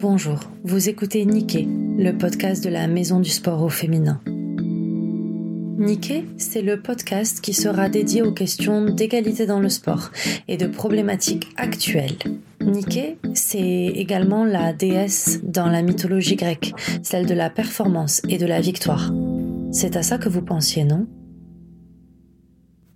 Bonjour, vous écoutez Nikkei, le podcast de la Maison du Sport au féminin. Nikkei, c'est le podcast qui sera dédié aux questions d'égalité dans le sport et de problématiques actuelles. Nikkei, c'est également la déesse dans la mythologie grecque, celle de la performance et de la victoire. C'est à ça que vous pensiez, non?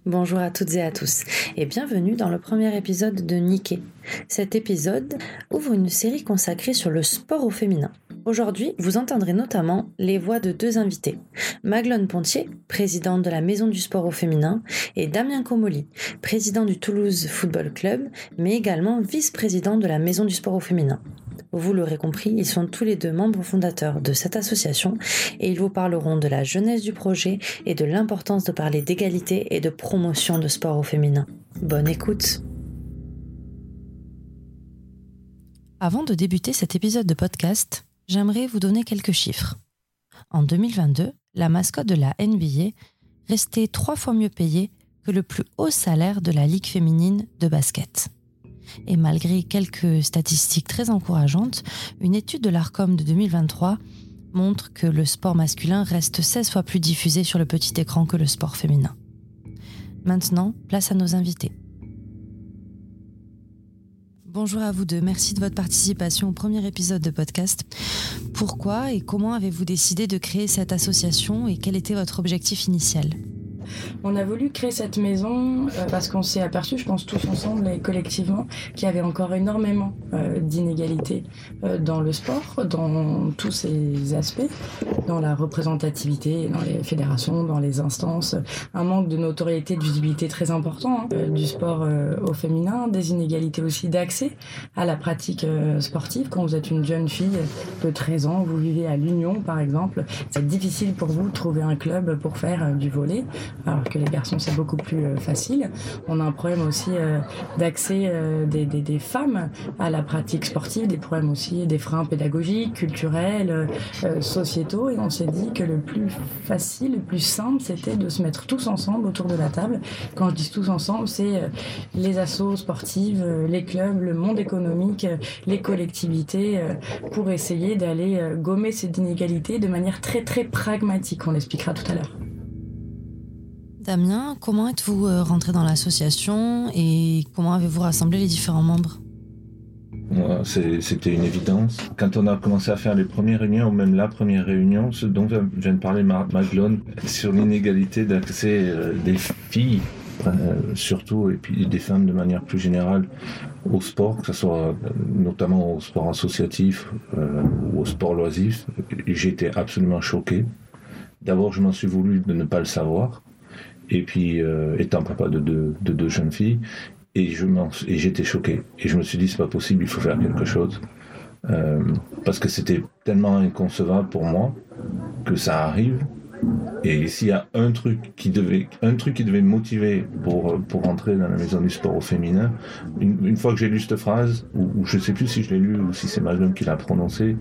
Bonjour à toutes et à tous et bienvenue dans le premier épisode de Nikkei. Cet épisode ouvre une série consacrée sur le sport au féminin. Aujourd'hui, vous entendrez notamment les voix de deux invités. Maglone Pontier, présidente de la Maison du Sport au Féminin, et Damien Comoli, président du Toulouse Football Club, mais également vice-président de la Maison du Sport au Féminin. Vous l'aurez compris, ils sont tous les deux membres fondateurs de cette association et ils vous parleront de la jeunesse du projet et de l'importance de parler d'égalité et de promotion de sport au féminin. Bonne écoute Avant de débuter cet épisode de podcast, j'aimerais vous donner quelques chiffres. En 2022, la mascotte de la NBA restait trois fois mieux payée que le plus haut salaire de la Ligue féminine de basket. Et malgré quelques statistiques très encourageantes, une étude de l'ARCOM de 2023 montre que le sport masculin reste 16 fois plus diffusé sur le petit écran que le sport féminin. Maintenant, place à nos invités. Bonjour à vous deux, merci de votre participation au premier épisode de podcast. Pourquoi et comment avez-vous décidé de créer cette association et quel était votre objectif initial? On a voulu créer cette maison euh, parce qu'on s'est aperçu, je pense tous ensemble et collectivement, qu'il y avait encore énormément euh, d'inégalités euh, dans le sport, dans tous ses aspects, dans la représentativité, dans les fédérations, dans les instances, un manque de notoriété, de visibilité très important hein, du sport au féminin, des inégalités aussi d'accès à la pratique sportive. Quand vous êtes une jeune fille de 13 ans, vous vivez à l'Union par exemple, c'est difficile pour vous de trouver un club pour faire du volet alors que les garçons c'est beaucoup plus euh, facile. On a un problème aussi euh, d'accès euh, des, femmes à la pratique sportive, des problèmes aussi, des freins pédagogiques, culturels, sociétaux, et on s'est dit que le plus facile, le plus simple, c'était de se mettre tous ensemble autour de la table. Quand je dis tous ensemble, c'est les assos sportives, les clubs, le monde économique, les collectivités, pour essayer d'aller gommer ces inégalités de manière très très pragmatique. On l'expliquera tout à l'heure. Damien, comment êtes-vous euh, rentré dans l'association et comment avez-vous rassemblé les différents membres? C'était une évidence. Quand on a commencé à faire les premières réunions, ou même la première réunion, ce dont vient de parler Maglone, sur l'inégalité d'accès euh, des filles, euh, surtout, et puis des femmes de manière plus générale, au sport, que ce soit notamment au sport associatif ou au sport loisif, j'étais absolument choqué. D'abord, je m'en suis voulu de ne pas le savoir. Et puis, euh, étant papa de deux, de deux jeunes filles, et j'étais choqué. Et je me suis dit, c'est pas possible, il faut faire quelque chose. Euh, parce que c'était tellement inconcevable pour moi que ça arrive. Et s'il y a un truc qui devait, un truc qui devait me motiver pour, pour entrer dans la maison du sport au féminin, une, fois que j'ai lu cette phrase, ou, je sais plus si je l'ai lu ou si c'est Magnum qui l'a prononcé,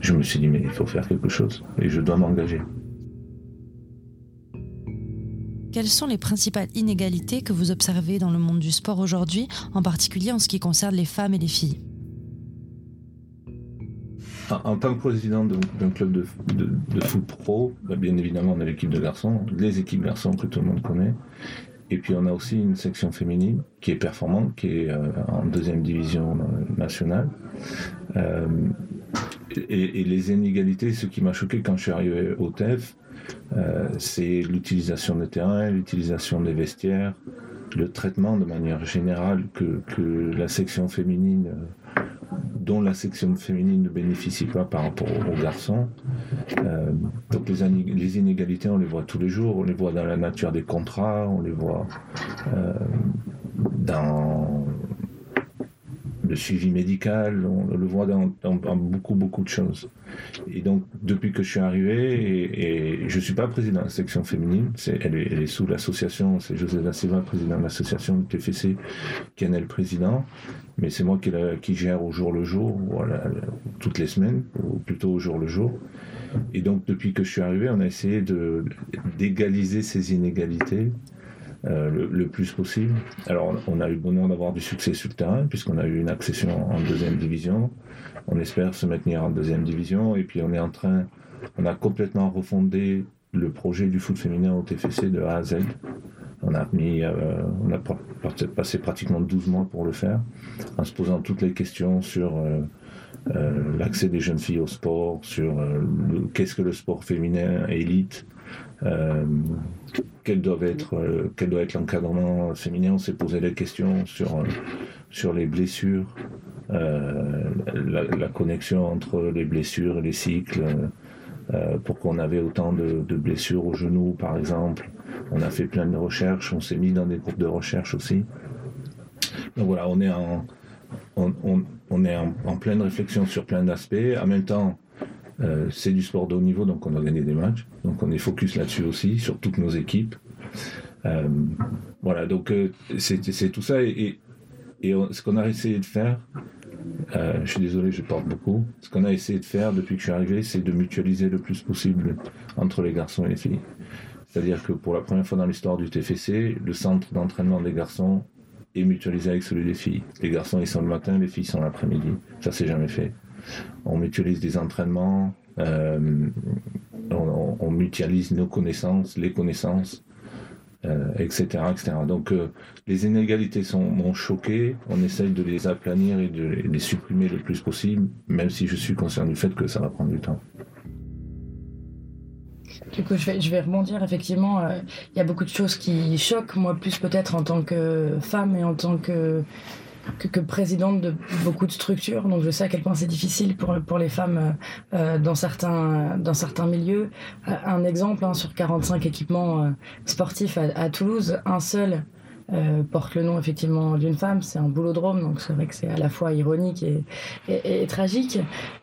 je me suis dit, mais il faut faire quelque chose. Et je dois m'engager. Quelles sont les principales inégalités que vous observez dans le monde du sport aujourd'hui, en particulier en ce qui concerne les femmes et les filles? En tant que président d'un club de, foot pro, bah, bien évidemment on a l'équipe de garçons, les équipes garçons que tout le monde connaît, et puis on a aussi une section féminine qui est performante, qui est euh, en deuxième division euh, nationale. Euh, et, et, les inégalités, ce qui m'a choqué quand je suis arrivé au TEF, euh, c'est l'utilisation des terrains, l'utilisation des vestiaires, le traitement de manière générale que, que la section féminine, euh, dont la section féminine ne bénéficie pas par rapport aux, garçons. Euh, donc les, les, inégalités, on les voit tous les jours, on les voit dans la nature des contrats, on les voit dans le suivi médical, on le voit dans, beaucoup, beaucoup de choses. Et donc, depuis que je suis arrivé, et, je ne suis pas président de la section féminine, elle, est, sous l'association, c'est José da Silva, président de l'association du TFC, qui en est le président, mais c'est moi qui, gère au jour le jour, toutes les semaines, ou plutôt au jour le jour. Et donc, depuis que je suis arrivé, on a essayé d'égaliser ces inégalités le, plus possible. Alors, on a eu bonheur d'avoir du succès sur le terrain, puisqu'on a eu une accession en deuxième division. On espère se maintenir en deuxième division, et puis on est en train, on a complètement refondé le projet du foot féminin au TFC de A à Z. On a, mis, euh, on a passé pratiquement 12 mois pour le faire, en se posant toutes les questions sur euh, euh, l'accès des jeunes filles au sport, sur qu'est-ce que le sport féminin élite, quel, doit être, quel doit être l'encadrement féminin? On s'est posé des questions sur, sur les blessures, la, connexion entre les blessures et les cycles. pourquoi on avait autant de, de blessures au genou, par exemple, on a fait plein de recherches, on s'est mis dans des groupes de recherche aussi. Donc voilà, on est en, on, est en, pleine réflexion sur plein d'aspects. En même temps, euh, c'est du sport de haut niveau, donc on a gagné des matchs. Donc on est focus là-dessus aussi, sur toutes nos équipes. Euh, voilà, donc euh, c'est tout ça. Et, et, ce qu'on a essayé de faire, je suis désolé, je porte beaucoup. Ce qu'on a essayé de faire depuis que je suis arrivé, c'est de mutualiser le plus possible entre les garçons et les filles. C'est-à-dire que pour la première fois dans l'histoire du TFC, le centre d'entraînement des garçons est mutualisé avec celui des filles. Les garçons, ils sont le matin, les filles sont l'après-midi. Ça, c'est jamais fait. On mutualise des entraînements, euh, on, mutualise nos connaissances, les connaissances, etc., euh, etc. Donc, euh, les inégalités sont, m'ont choqué. On essaye de les aplanir et de les supprimer le plus possible, même si je suis conscient du fait que ça va prendre du temps. Du coup, je vais, je vais rebondir. Effectivement, il y a beaucoup de choses qui choquent, moi plus peut-être en tant que femme et en tant que, que, présidente de beaucoup de structures. Donc, je sais à quel point c'est difficile pour, les femmes euh, dans, certains, dans certains milieux. Euh, un exemple, hein, sur 45 équipements sportifs à Toulouse, un seul euh, porte le nom effectivement d'une femme. C'est un boulodrome, donc c'est vrai que c'est à la fois ironique et, et, tragique.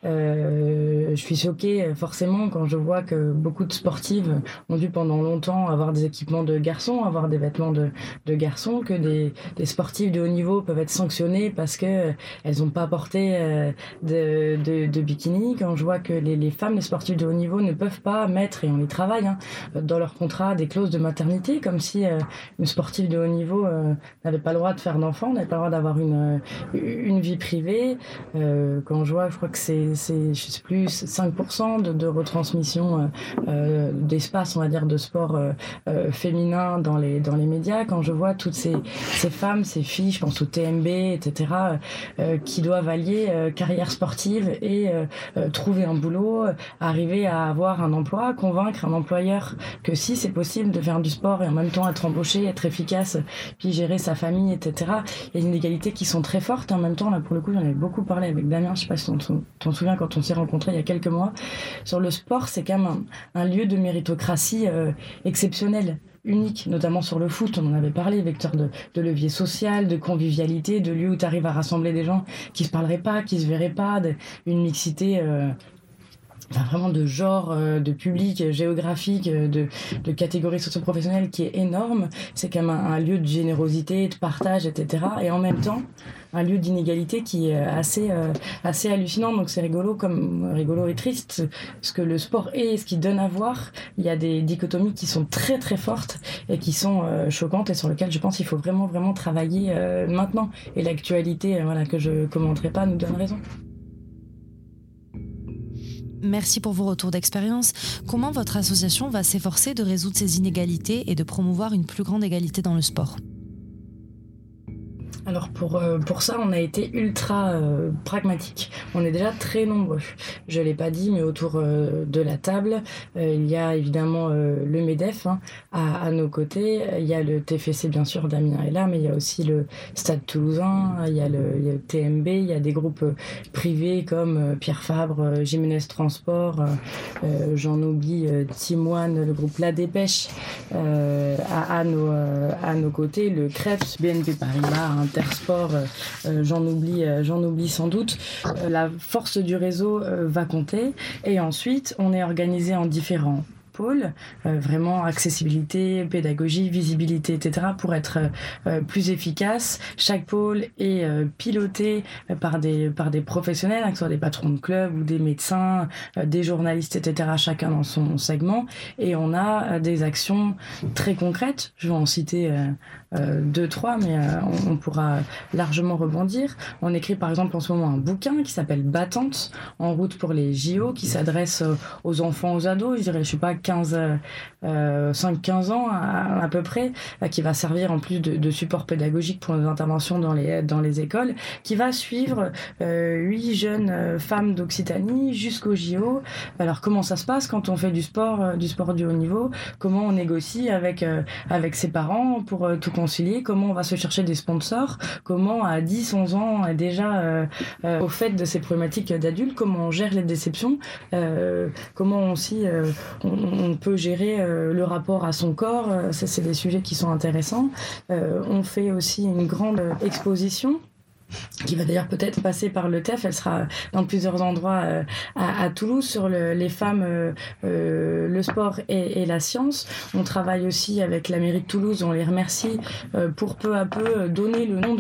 Euh, je suis choquée forcément quand je vois que beaucoup de sportives ont dû pendant longtemps avoir des équipements de garçons, avoir des vêtements de, de garçons, que des, des sportifs de haut niveau peuvent être sanctionnées parce que elles n'ont pas porté euh, de, de, de, bikini. Quand je vois que les, les, femmes, les sportifs de haut niveau ne peuvent pas mettre, et on y travaille, hein, dans leur contrat des clauses de maternité, comme si une sportive de haut niveau euh, n'avait pas le droit de faire d'enfants, n'avait pas le droit d'avoir une, euh, une vie privée. Euh, quand je vois, je crois que c'est, je sais plus, 5% de, de retransmission d'espace, on va dire, de sport féminin dans les, dans les médias. Quand je vois toutes ces, ces femmes, ces filles, je pense au TMB, etc., qui doivent allier carrière sportive et trouver un boulot, arriver à avoir un emploi, convaincre un employeur que si c'est possible de faire du sport et en même temps être embauché, être efficace puis gérer sa famille, etc. Il y a des inégalités qui sont très fortes. En même temps, là, pour le coup, j'en avais beaucoup parlé avec Damien, je sais pas si tu t'en souviens quand on s'est rencontrés il y a quelques mois. Sur le sport, c'est quand même un, lieu de méritocratie euh, exceptionnel unique, notamment sur le foot, on en avait parlé, vecteur de, de levier social, de convivialité, de lieu où tu arrives à rassembler des gens qui se parleraient pas, qui se verraient pas, une mixité euh, vraiment de genre, euh, de public, géographique, euh, de, de catégorie socio-professionnelle qui est énorme. C'est quand même un, lieu de générosité, de partage, etc. Et en même temps, un lieu d'inégalité qui est assez, euh, assez hallucinant. Donc c'est rigolo, comme rigolo et triste, ce que le sport est et ce qu'il donne à voir. Il y a des dichotomies qui sont très très fortes et qui sont choquantes et sur lesquelles je pense qu'il faut vraiment vraiment travailler maintenant. Et l'actualité, voilà, que je commenterai pas, nous donne raison. Merci pour vos retours d'expérience. Comment votre association va s'efforcer de résoudre ces inégalités et de promouvoir une plus grande égalité dans le sport? Alors pour, euh, pour ça, on a été ultra euh, pragmatique. On est déjà très nombreux. Je l'ai pas dit, mais autour euh, de la table, il y a évidemment le MEDEF hein, à, nos côtés. Il y a le TFC, bien sûr, Damien est là, mais il y a aussi le Stade Toulousain, il y a le, TMB, il y a des groupes privés comme Pierre Fabre, Jiménez Transport, j'en oublie, Timoine, le groupe La Dépêche à, nos, à nos côtés, le CREPS, BNP Paribas, Euh, euh, euh, j'en oublie sans doute. la force du réseau va compter. Et ensuite, on est organisé en différents pôle, vraiment accessibilité, pédagogie, visibilité, etc., pour être plus efficace. Chaque pôle est piloté par des, par des professionnels, hein, que ce soit des patrons de club ou des médecins, des journalistes, etc., chacun dans son segment. Et on a des actions très concrètes. Je vais en citer euh, deux, trois, mais euh, on, pourra largement rebondir. On écrit par exemple en ce moment un bouquin qui s'appelle Battante, en route pour les JO, qui s'adresse euh, aux enfants, aux ados, je dirais, je sais pas, 15, 5-15 ans à, peu près, qui va servir en plus de, support pédagogique pour nos interventions dans les, dans les écoles, qui va suivre huit jeunes femmes d'Occitanie jusqu'aux JO. Alors comment ça se passe quand on fait du sport, du sport du haut niveau? Comment on négocie avec, avec ses parents pour tout comment on va se chercher des sponsors, comment à 10, 11 ans déjà euh, euh, au fait de ces problématiques d'adultes, comment on gère les déceptions, euh, comment aussi on, peut gérer le rapport à son corps, c'est des sujets qui sont intéressants. on fait aussi une grande exposition qui va d'ailleurs peut-être passer par le TEF. Elle sera dans plusieurs endroits euh, à, Toulouse sur les femmes, euh, euh, le sport et, la science. On travaille aussi avec la mairie de Toulouse. On les remercie pour peu à peu donner le nom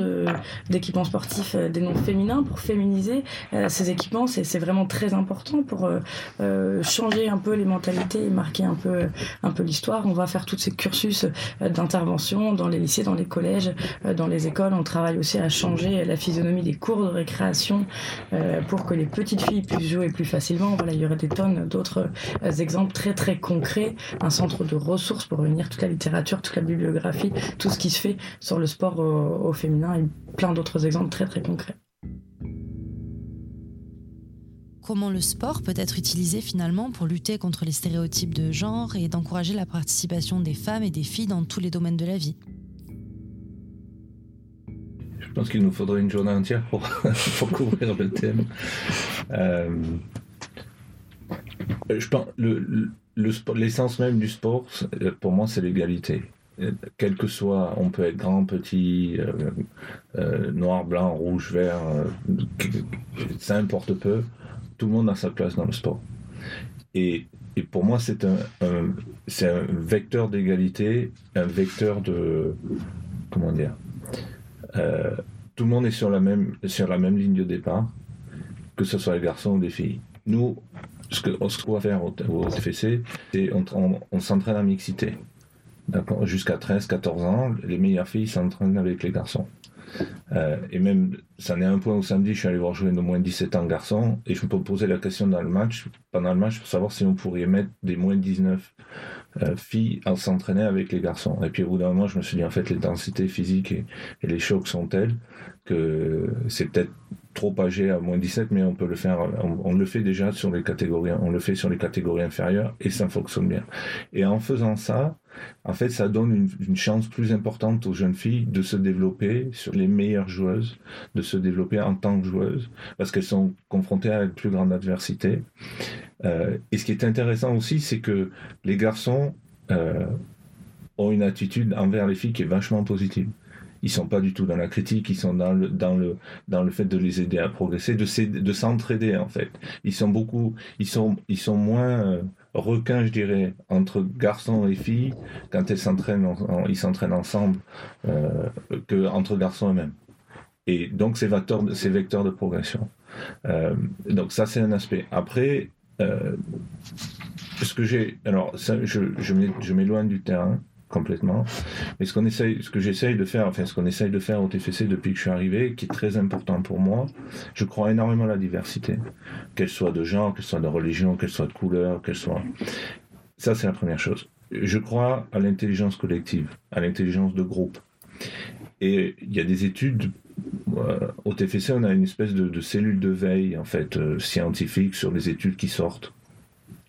d'équipements sportifs, des noms féminins pour féminiser ces équipements. C'est vraiment très important pour changer un peu les mentalités et marquer un peu, un peu l'histoire. On va faire tous ces cursus d'intervention dans les lycées, dans les collèges, dans les écoles. On travaille aussi à changer la physionomie des cours de récréation euh, pour que les petites filles puissent jouer plus facilement. Il y aurait des tonnes d'autres euh, exemples très très concrets. Un centre de ressources pour réunir toute la littérature, toute la bibliographie, tout ce qui se fait sur le sport au, féminin et plein d'autres exemples très très concrets. Comment le sport peut être utilisé finalement pour lutter contre les stéréotypes de genre et d'encourager la participation des femmes et des filles dans tous les domaines de la vie? Je pense qu'il nous faudrait une journée entière pour, couvrir le thème. Euh, je pense le, l'essence même du sport, pour moi, c'est l'égalité. Quel que soit, on peut être grand, petit, euh, euh, noir, blanc, rouge, vert, ça importe peu. Tout le monde a sa place dans le sport. Et, pour moi, c'est un, c'est un vecteur d'égalité, un vecteur de comment dire euh, tout le monde est sur la même, ligne de départ, que ce soit les garçons ou les filles. Nous, ce qu'on va faire au, TFC, c'est on, s'entraîne à mixité. Jusqu'à 13-14 ans, les meilleures filles s'entraînent avec les garçons. Euh, et même, ça n'est un point au samedi, je suis allé voir jouer de moins 17 ans garçons, et je me posais la question dans le match, pendant le match, pour savoir si on pourrait mettre des moins 19 euh, filles à s'entraîner avec les garçons. Et puis au bout d'un moment, je me suis dit, en fait, les densités physiques et, les chocs sont tels que c'est peut-être trop âgé à moins 17, mais on peut le faire, on, le fait déjà sur les catégories, on le fait sur les catégories inférieures et ça fonctionne bien. Et en faisant ça, en fait, ça donne une, chance plus importante aux jeunes filles de se développer sur les meilleures joueuses, de se développer en tant que joueuses, parce qu'elles sont confrontées à une plus grande adversité. Euh, et ce qui est intéressant aussi, c'est que les garçons euh, ont une attitude envers les filles qui est vachement positive. Ils sont pas du tout dans la critique, ils sont dans le, dans le, dans le fait de les aider à progresser, de, de s'entraider en fait. Ils sont beaucoup, ils sont, ils sont moins requins, je dirais, entre garçons et filles quand ils s'entraînent ensemble euh, que entre garçons eux-mêmes. Et donc c'est vecteur, de progression. Euh, donc ça c'est un aspect. Après, euh, ce que j'ai, alors je m'éloigne du terrain complètement. Mais ce qu'on essaye, ce que j'essaye de faire, enfin ce qu'on essaye de faire au TFC depuis que je suis arrivé, qui est très important pour moi, je crois énormément à la diversité, qu'elle soit de genre, qu'elle soit de religion, qu'elle soit de couleur, qu'elle soit. Ça c'est la première chose. Je crois à l'intelligence collective, à l'intelligence de groupe. Et il y a des études euh, au TFC, on a une espèce de, cellule de veille en fait euh, scientifique sur les études qui sortent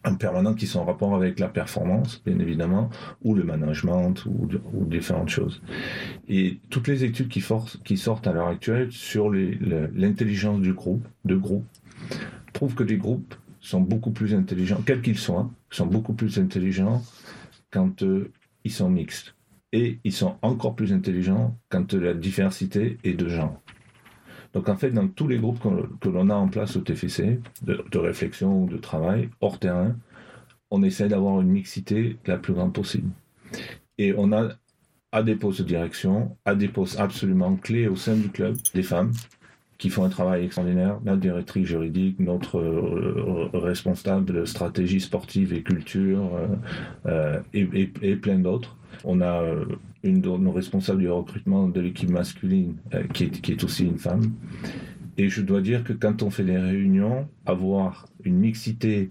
en permanent qui sont en rapport avec la performance, bien évidemment, ou le management, ou, différentes choses. Et toutes les études qui, qui sortent à l'heure actuelle sur l'intelligence du groupe, de groupe, prouvent que les groupes sont beaucoup plus intelligents, quels qu'ils soient, sont beaucoup plus intelligents quand euh, ils sont mixtes et ils sont encore plus intelligents quand la diversité est de genre. Donc en fait, dans tous les groupes que l'on a en place au TFC, de, réflexion ou de travail, hors terrain, on essaie d'avoir une mixité la plus grande possible. Et on a à des postes de direction, à des postes absolument clés au sein du club, des femmes qui font un travail extraordinaire, notre directrice juridique, notre euh, responsable de stratégie sportive et culture, euh, et, et, plein d'autres. On a une de nos responsables du recrutement de l'équipe masculine qui est, qui est aussi une femme. Et je dois dire que quand on fait des réunions, avoir une mixité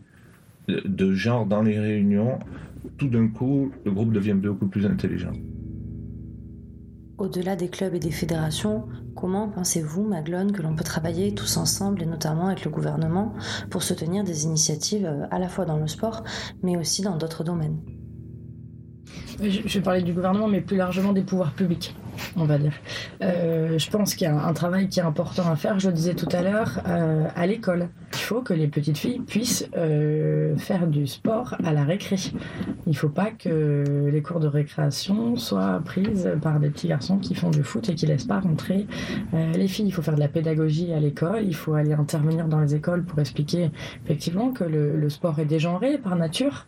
de genre dans les réunions, tout d'un coup, le groupe devient beaucoup plus intelligent. Au-delà des clubs et des fédérations, comment pensez-vous, Maglone, que l'on peut travailler tous ensemble et notamment avec le gouvernement pour soutenir des initiatives euh, à la fois dans le sport mais aussi dans d'autres domaines? Je vais parler du gouvernement, mais plus largement des pouvoirs publics on va dire. Euh, je pense qu'il y a un, travail qui est important à faire, je le disais tout à l'heure, euh, à l'école. Il faut que les petites filles puissent euh, faire du sport à la récré. Il ne faut pas que les cours de récréation soient prises par des petits garçons qui font du foot et qui ne laissent pas rentrer les filles. Il faut faire de la pédagogie à l'école, il faut aller intervenir dans les écoles pour expliquer effectivement que le, sport est dégenré par nature.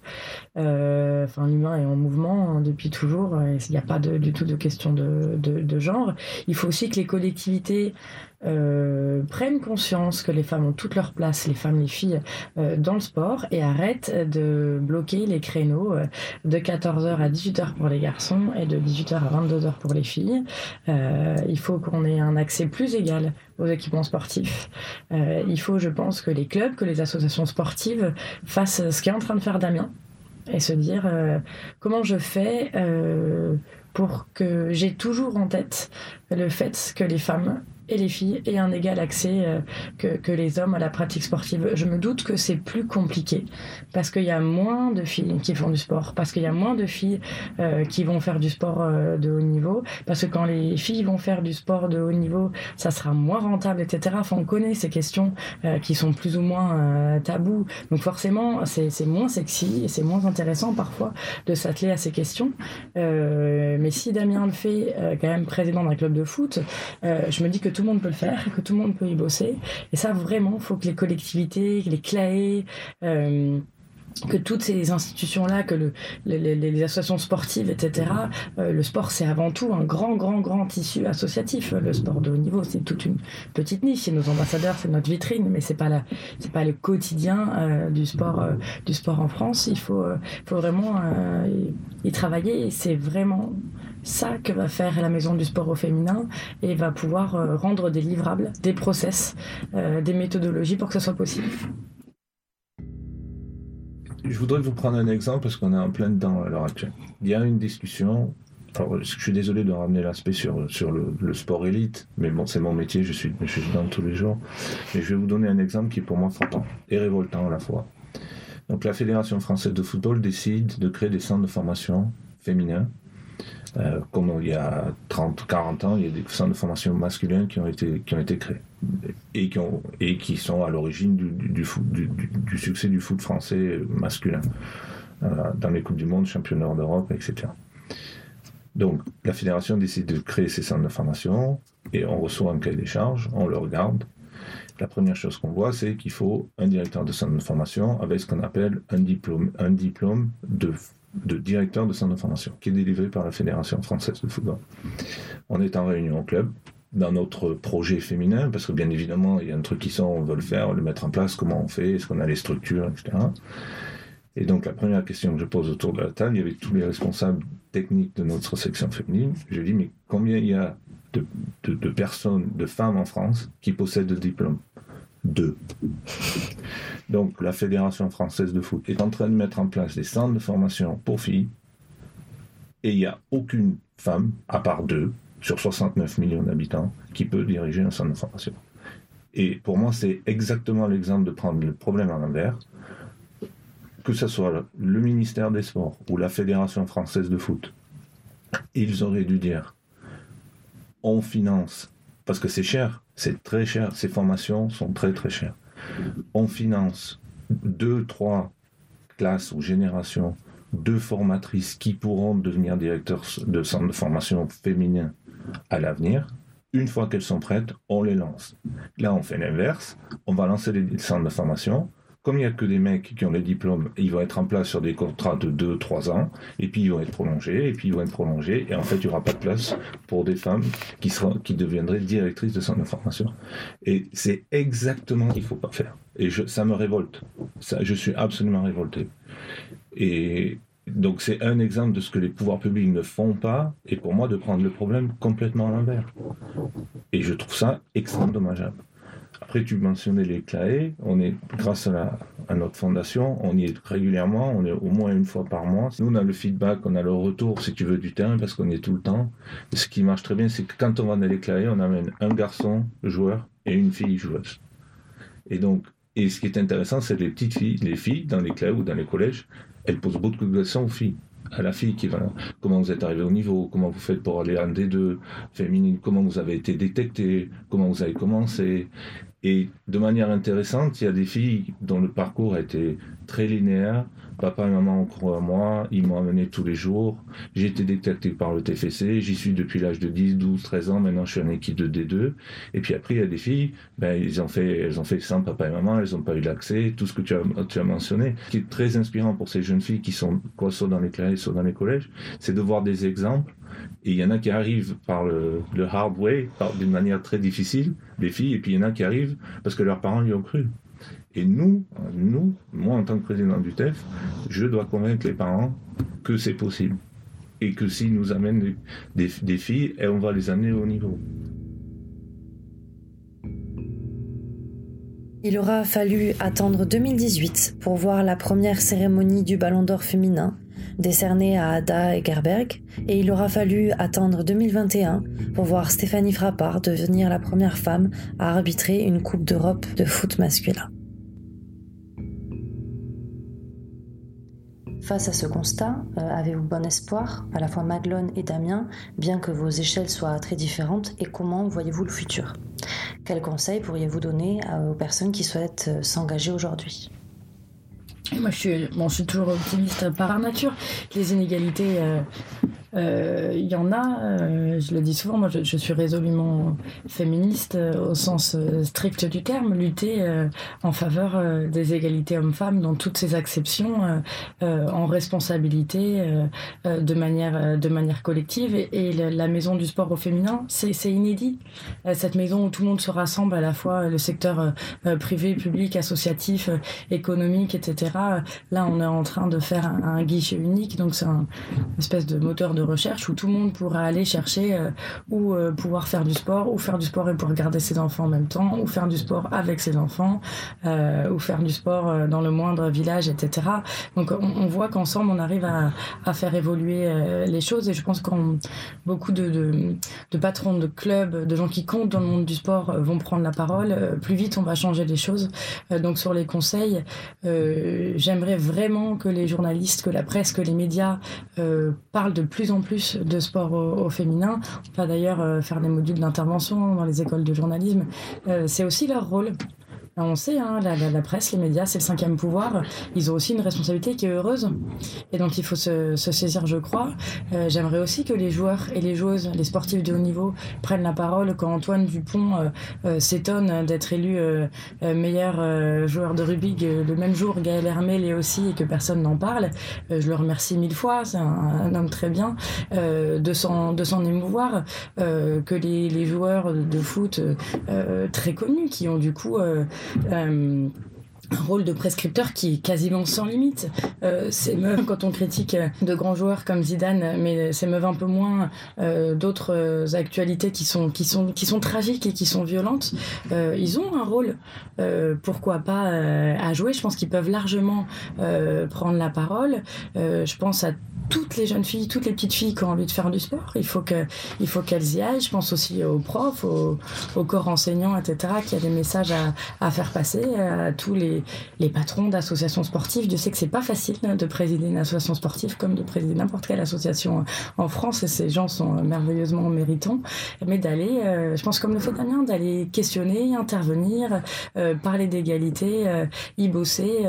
enfin, l'humain est en mouvement depuis toujours, il n'y a pas du tout de question de, genre. Il faut aussi que les collectivités euh, prennent conscience que les femmes ont toute leur place, les femmes, les filles, euh, dans le sport et arrêtent de bloquer les créneaux euh, de 14h à 18h pour les garçons et de 18h à 22h pour les filles. il faut qu'on ait un accès plus égal aux équipements sportifs. il faut, je pense, que les clubs, que les associations sportives fassent ce qu'est en train de faire Damien et se dire comment je fais pour que j'ai toujours en tête le fait que les femmes et les filles aient un égal accès euh, que, que, les hommes à la pratique sportive. Je me doute que c'est plus compliqué parce qu'il y a moins de filles qui font du sport, parce qu'il y a moins de filles euh, qui vont faire du sport euh, de haut niveau, parce que quand les filles vont faire du sport de haut niveau, ça sera moins rentable, etc. Enfin, on connaît ces questions qui sont plus ou moins tabous. Donc forcément, c'est moins sexy et c'est moins intéressant parfois de s'atteler à ces questions. mais si Damien le fait, quand même président d'un club de foot, je me dis que tout le monde peut le faire, que tout le monde peut y bosser. Et ça, vraiment, il faut que les collectivités, les CLAE, euh, que toutes ces institutions-là, que le, les, associations sportives, etc., euh, le sport, c'est avant tout un grand, grand, grand tissu associatif. Le sport de haut niveau, c'est toute une petite niche. C'est nos ambassadeurs, c'est notre vitrine, mais c'est pas pas le quotidien euh, du sport, du sport en France. Il faut, faut vraiment y, y travailler. C'est vraiment ça que va faire la Maison du Sport au féminin et va pouvoir euh, rendre des livrables, des process, euh, des méthodologies pour que ce soit possible. Je voudrais vous prendre un exemple parce qu'on est en plein dedans à l'heure actuelle. Il y a une discussion. je suis désolé de ramener l'aspect sur, sur le, sport élite, mais bon, c'est mon métier, je suis, je dedans tous les jours. Mais je vais vous donner un exemple qui est pour moi frappant et révoltant à la fois. Donc, la Fédération française de football décide de créer des centres de formation féminins euh, comme il y a 30, 40 ans, il y a des centres de formation masculins qui ont été, créés et qui, sont à l'origine du, succès du foot français masculin euh, dans les Coupes du Monde, Championnats d'Europe, etc. Donc, la fédération décide de créer ces centres de formation et on reçoit un cahier des charges, on le regarde. La première chose qu'on voit, c'est qu'il faut un directeur de centre de formation avec ce qu'on appelle un diplôme, un diplôme de de directeur de centre de formation, qui est délivré par la Fédération française de football. On est en réunion au club, dans notre projet féminin, parce que bien évidemment, il y a un truc qui sort, on veut le faire, le mettre en place, comment on fait, est-ce qu'on a les structures, etc. Et donc la première question que je pose autour de la table, il y avait tous les responsables techniques de notre section féminine. Je dis, mais combien il y a de, de personnes, de femmes en France qui possèdent le diplôme? Donc la Fédération française de foot est en train de mettre en place des centres de formation pour filles et il n'y a aucune femme, à part deux, sur 69 millions d'habitants, qui peut diriger un centre de formation. Et pour moi, c'est exactement l'exemple de prendre le problème à l'envers. Que ce soit le ministère des Sports ou la Fédération française de foot, ils auraient dû dire on finance, parce que c'est cher, c'est très cher, ces formations sont très très chères on finance deux, trois classes ou générations de formatrices qui pourront devenir directeurs de centres de formation féminins à l'avenir. Une fois qu'elles sont prêtes, on les lance. Là, on fait l'inverse. On va lancer les centres de formation comme il n'y a que des mecs qui ont les diplômes, ils vont être en place sur des contrats de 2-3 ans, et puis ils vont être prolongés, et puis ils vont être prolongés, et en fait, il n'y aura pas de place pour des femmes qui, qui deviendraient directrices de centre de formation. Et c'est exactement ce qu'il ne faut pas faire. Et je, ça me révolte. Je suis absolument révolté. Et donc c'est un exemple de ce que les pouvoirs publics ne font pas, et pour moi de prendre le problème complètement à l'envers. Et je trouve ça extrêmement dommageable. Après, tu mentionnais les CLAE. On est, grâce à, notre fondation, on y est régulièrement. On est au moins une fois par mois. Nous, on a le feedback, on a le retour, si tu veux, du terrain, parce qu'on est tout le temps. ce qui marche très bien, c'est que quand on va dans les CLAE, on amène un garçon joueur et une fille joueuse. Et donc, et ce qui est intéressant, c'est les petites filles, les filles dans les CLAE ou dans les collèges, elles posent beaucoup de questions aux filles à la fille qui va comment vous êtes arrivé au niveau, comment vous faites pour aller en D2 féminine, comment vous avez été détecté, comment vous avez commencé. Et de manière intéressante, il y a des filles dont le parcours a été très linéaire. Papa et maman ont cru à moi, ils m'ont amené tous les jours. J'ai été détecté par le TFC, j'y suis depuis l'âge de 10, 12, 13 ans. Maintenant, je suis en équipe de D2. Et puis après, il y a des filles, ben, ont fait, elles ont fait sans papa et maman, elles n'ont pas eu l'accès, tout ce que tu as, mentionné. Ce qui est très inspirant pour ces jeunes filles qui sont, soit dans les classes, soit dans les collèges, c'est de voir des exemples et il y en a qui arrivent par le, hard way, d'une manière très difficile, des filles, et puis il y en a qui arrivent parce que leurs parents y ont cru. Et nous, nous, moi en tant que président du TEF, je dois convaincre les parents que c'est possible. Et que s'ils nous amènent des, des filles, et on va les amener au niveau. Il aura fallu attendre 2018 pour voir la première cérémonie du Ballon d'Or féminin décerné à Ada Egerberg, et il aura fallu attendre 2021 pour voir Stéphanie Frappard devenir la première femme à arbitrer une Coupe d'Europe de foot masculin. Face à ce constat, euh, avez-vous bon espoir, à la fois Maglone et Damien, bien que vos échelles soient très différentes, et comment voyez-vous le futur? Quels conseils pourriez-vous donner aux personnes qui souhaitent euh, s'engager aujourd'hui? Moi, je suis, je suis toujours optimiste par nature. Les inégalités, euh, euh, il y en a, euh, je le dis souvent, moi je, suis résolument féministe au sens strict du terme, lutter en faveur des égalités hommes-femmes dans toutes ces acceptions, en responsabilité, de, manière, de manière collective. Et, la maison du sport au féminin, c'est inédit. cette maison où tout le monde se rassemble, à la fois le secteur privé, public, associatif, économique, etc Là, on est en train de faire un, guichet unique, donc c'est un espèce de moteur de recherche où tout le monde pourra aller chercher euh, ou euh, pouvoir faire du sport, ou faire du sport et pouvoir garder ses enfants en même temps, ou faire du sport avec ses enfants, euh, ou faire du sport dans le moindre village, etc. Donc on, voit qu'ensemble on arrive à, faire évoluer les choses et je pense que beaucoup de, patrons de clubs, de gens qui comptent dans le monde du sport vont prendre la parole. Plus vite on va changer les choses. donc sur les conseils, j'aimerais vraiment que les journalistes, que la presse, que les médias euh, parlent de plus en plus de sport au, féminin. On va d'ailleurs euh, faire des modules d'intervention dans les écoles de journalisme. Euh, c'est aussi leur rôle. On sait, hein, la, presse, les médias, c'est le cinquième pouvoir. Ils ont aussi une responsabilité qui est heureuse. Et donc, il faut se, saisir, je crois. Euh, j'aimerais aussi que les joueurs et les joueuses, les sportifs de haut niveau, prennent la parole quand Antoine Dupont euh, euh, s'étonne d'être élu meilleur joueur de rugby le même jour, Gaël Hermel aussi, et que personne n'en parle. je le remercie mille fois. C'est un, homme très bien de s'en émouvoir. que les, les, joueurs de foot très connus, qui ont du coup un rôle de prescripteur qui est quasiment sans limite. Euh, c'est quand on critique de grands joueurs comme Zidane, mais c'est meuf un peu moins euh, d'autres actualités qui sont qui sont qui sont tragiques et qui sont violentes. ils ont un rôle, pourquoi pas à jouer. Je pense qu'ils peuvent largement prendre la parole. je pense à toutes les jeunes filles, toutes les petites filles qui ont envie de faire du sport. Il faut que, faut qu'elles y aillent. Je pense aussi aux profs, aux, corps enseignants, etc., qui a des messages à, à faire passer à tous les, les patrons d'associations sportives. Dieu sait que c'est pas facile de présider une association sportive comme de présider n'importe quelle association en France. Ces gens sont merveilleusement méritants. Mais d'aller, euh, je pense comme le fait Damien, d'aller questionner, intervenir, euh, parler d'égalité, euh, y bosser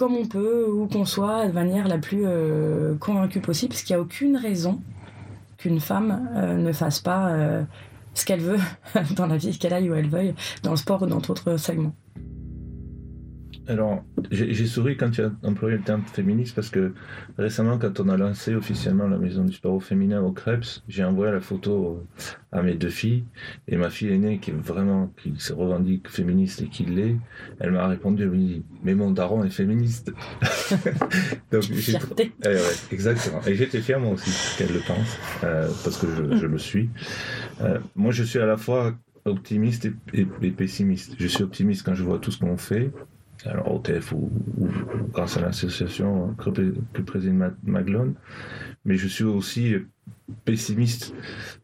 comme on peut, où qu'on soit, de manière la plus euh, convaincue possible, parce qu'il n'y a aucune raison qu'une femme euh, ne fasse pas euh, ce qu'elle veut dans la vie, qu'elle aille où elle veuille, dans le sport ou dans d'autres segments. Alors, j'ai souri quand tu as employé le terme féministe parce que récemment, quand on a lancé officiellement la maison du sport au féminin au Krebs, j'ai envoyé la photo à mes deux filles et ma fille aînée qui est vraiment, qui se revendique féministe et qui l'est, elle m'a répondu, oui, mais mon daron est féministe. Donc, j'ai eh exactement. Et j'étais fier moi aussi qu'elle le pense euh, parce que je, le suis. Euh, moi, je suis à la fois optimiste et, pessimiste. Je suis optimiste quand je vois tout ce qu'on fait, alors au TF ou, grâce à l'association que, que préside Maglone, mais je suis aussi pessimiste.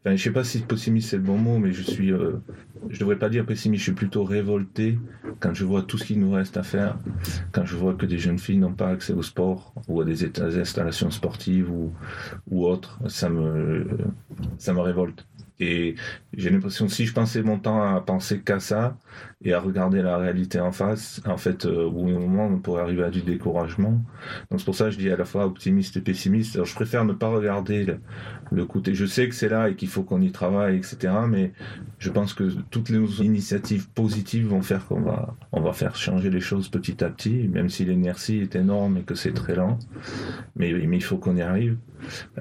Enfin, je sais pas si pessimiste c'est le bon mot, mais je suis, euh, je devrais pas dire pessimiste, je suis plutôt révolté quand je vois tout ce qu'il nous reste à faire, quand je vois que des jeunes filles n'ont pas accès au sport ou à des, installations sportives ou, ou autres, ça me, ça me révolte. Et j'ai l'impression, si je passais mon temps à penser qu'à ça et à regarder la réalité en face, en fait, euh, au bout d'un moment, on pourrait arriver à du découragement. Donc c'est pour ça que je dis à la fois optimiste et pessimiste. Alors je préfère ne pas regarder le, côté. Je sais que c'est là et qu'il faut qu'on y travaille, etc. Mais je pense que toutes les initiatives positives vont faire qu'on va, on va faire changer les choses petit à petit, même si l'inertie est énorme et que c'est très lent. Mais, mais il faut qu'on y arrive.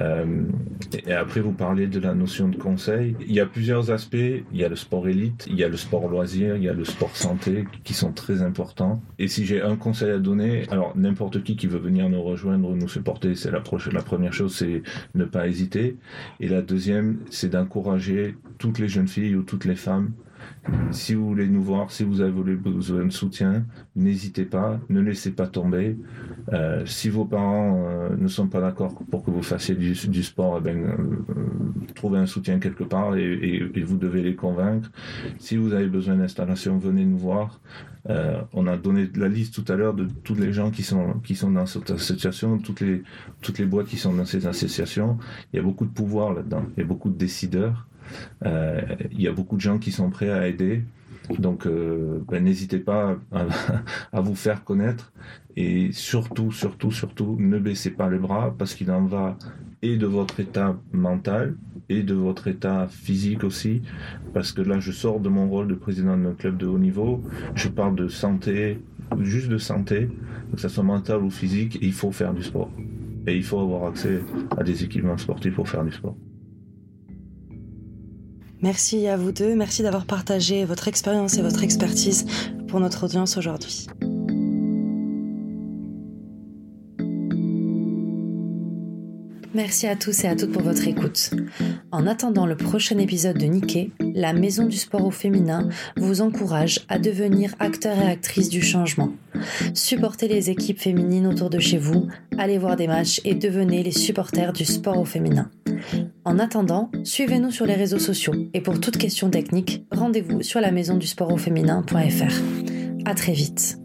Euh, et après, vous parlez de la notion de conseil. Il y a plusieurs aspects. Il y a le sport élite, il y a le sport loisir, il y a le sport santé qui sont très importants. Et si j'ai un conseil à donner, alors n'importe qui qui veut venir nous rejoindre, nous supporter, c'est la, la première chose, c'est ne pas hésiter. Et la deuxième, c'est d'encourager toutes les jeunes filles ou toutes les femmes si vous voulez nous voir, si vous avez besoin de soutien, n'hésitez pas, ne laissez pas tomber. Euh, si vos parents euh, ne sont pas d'accord pour que vous fassiez du, sport, eh ben, euh, trouvez un soutien quelque part et, vous devez les convaincre. Si vous avez besoin d'installation, venez nous voir. on a donné la liste tout à l'heure de tous les gens qui sont, qui sont dans cette association, toutes les, toutes les boîtes qui sont dans ces associations. Il y a beaucoup de pouvoir là-dedans, il y a beaucoup de décideurs. Euh, il y a beaucoup de gens qui sont prêts à aider. Donc, euh, ben, n'hésitez pas à, vous faire connaître et surtout, surtout, surtout, ne baissez pas les bras parce qu'il en va et de votre état mental et de votre état physique aussi. Parce que là, je sors de mon rôle de président d'un club de haut niveau. Je parle de santé, juste de santé, que ce soit mental ou physique. Il faut faire du sport. Et il faut avoir accès à des équipements sportifs pour faire du sport. Merci à vous deux, merci d'avoir partagé votre expérience et votre expertise pour notre audience aujourd'hui. Merci à tous et à toutes pour votre écoute. En attendant le prochain épisode de Nikkei, la Maison du Sport au Féminin vous encourage à devenir acteur et actrice du changement. Supportez les équipes féminines autour de chez vous, allez voir des matchs et devenez les supporters du sport au féminin. En attendant, suivez-nous sur les réseaux sociaux et pour toute question technique, rendez-vous sur la maison du sport au féminin.fr. À très vite.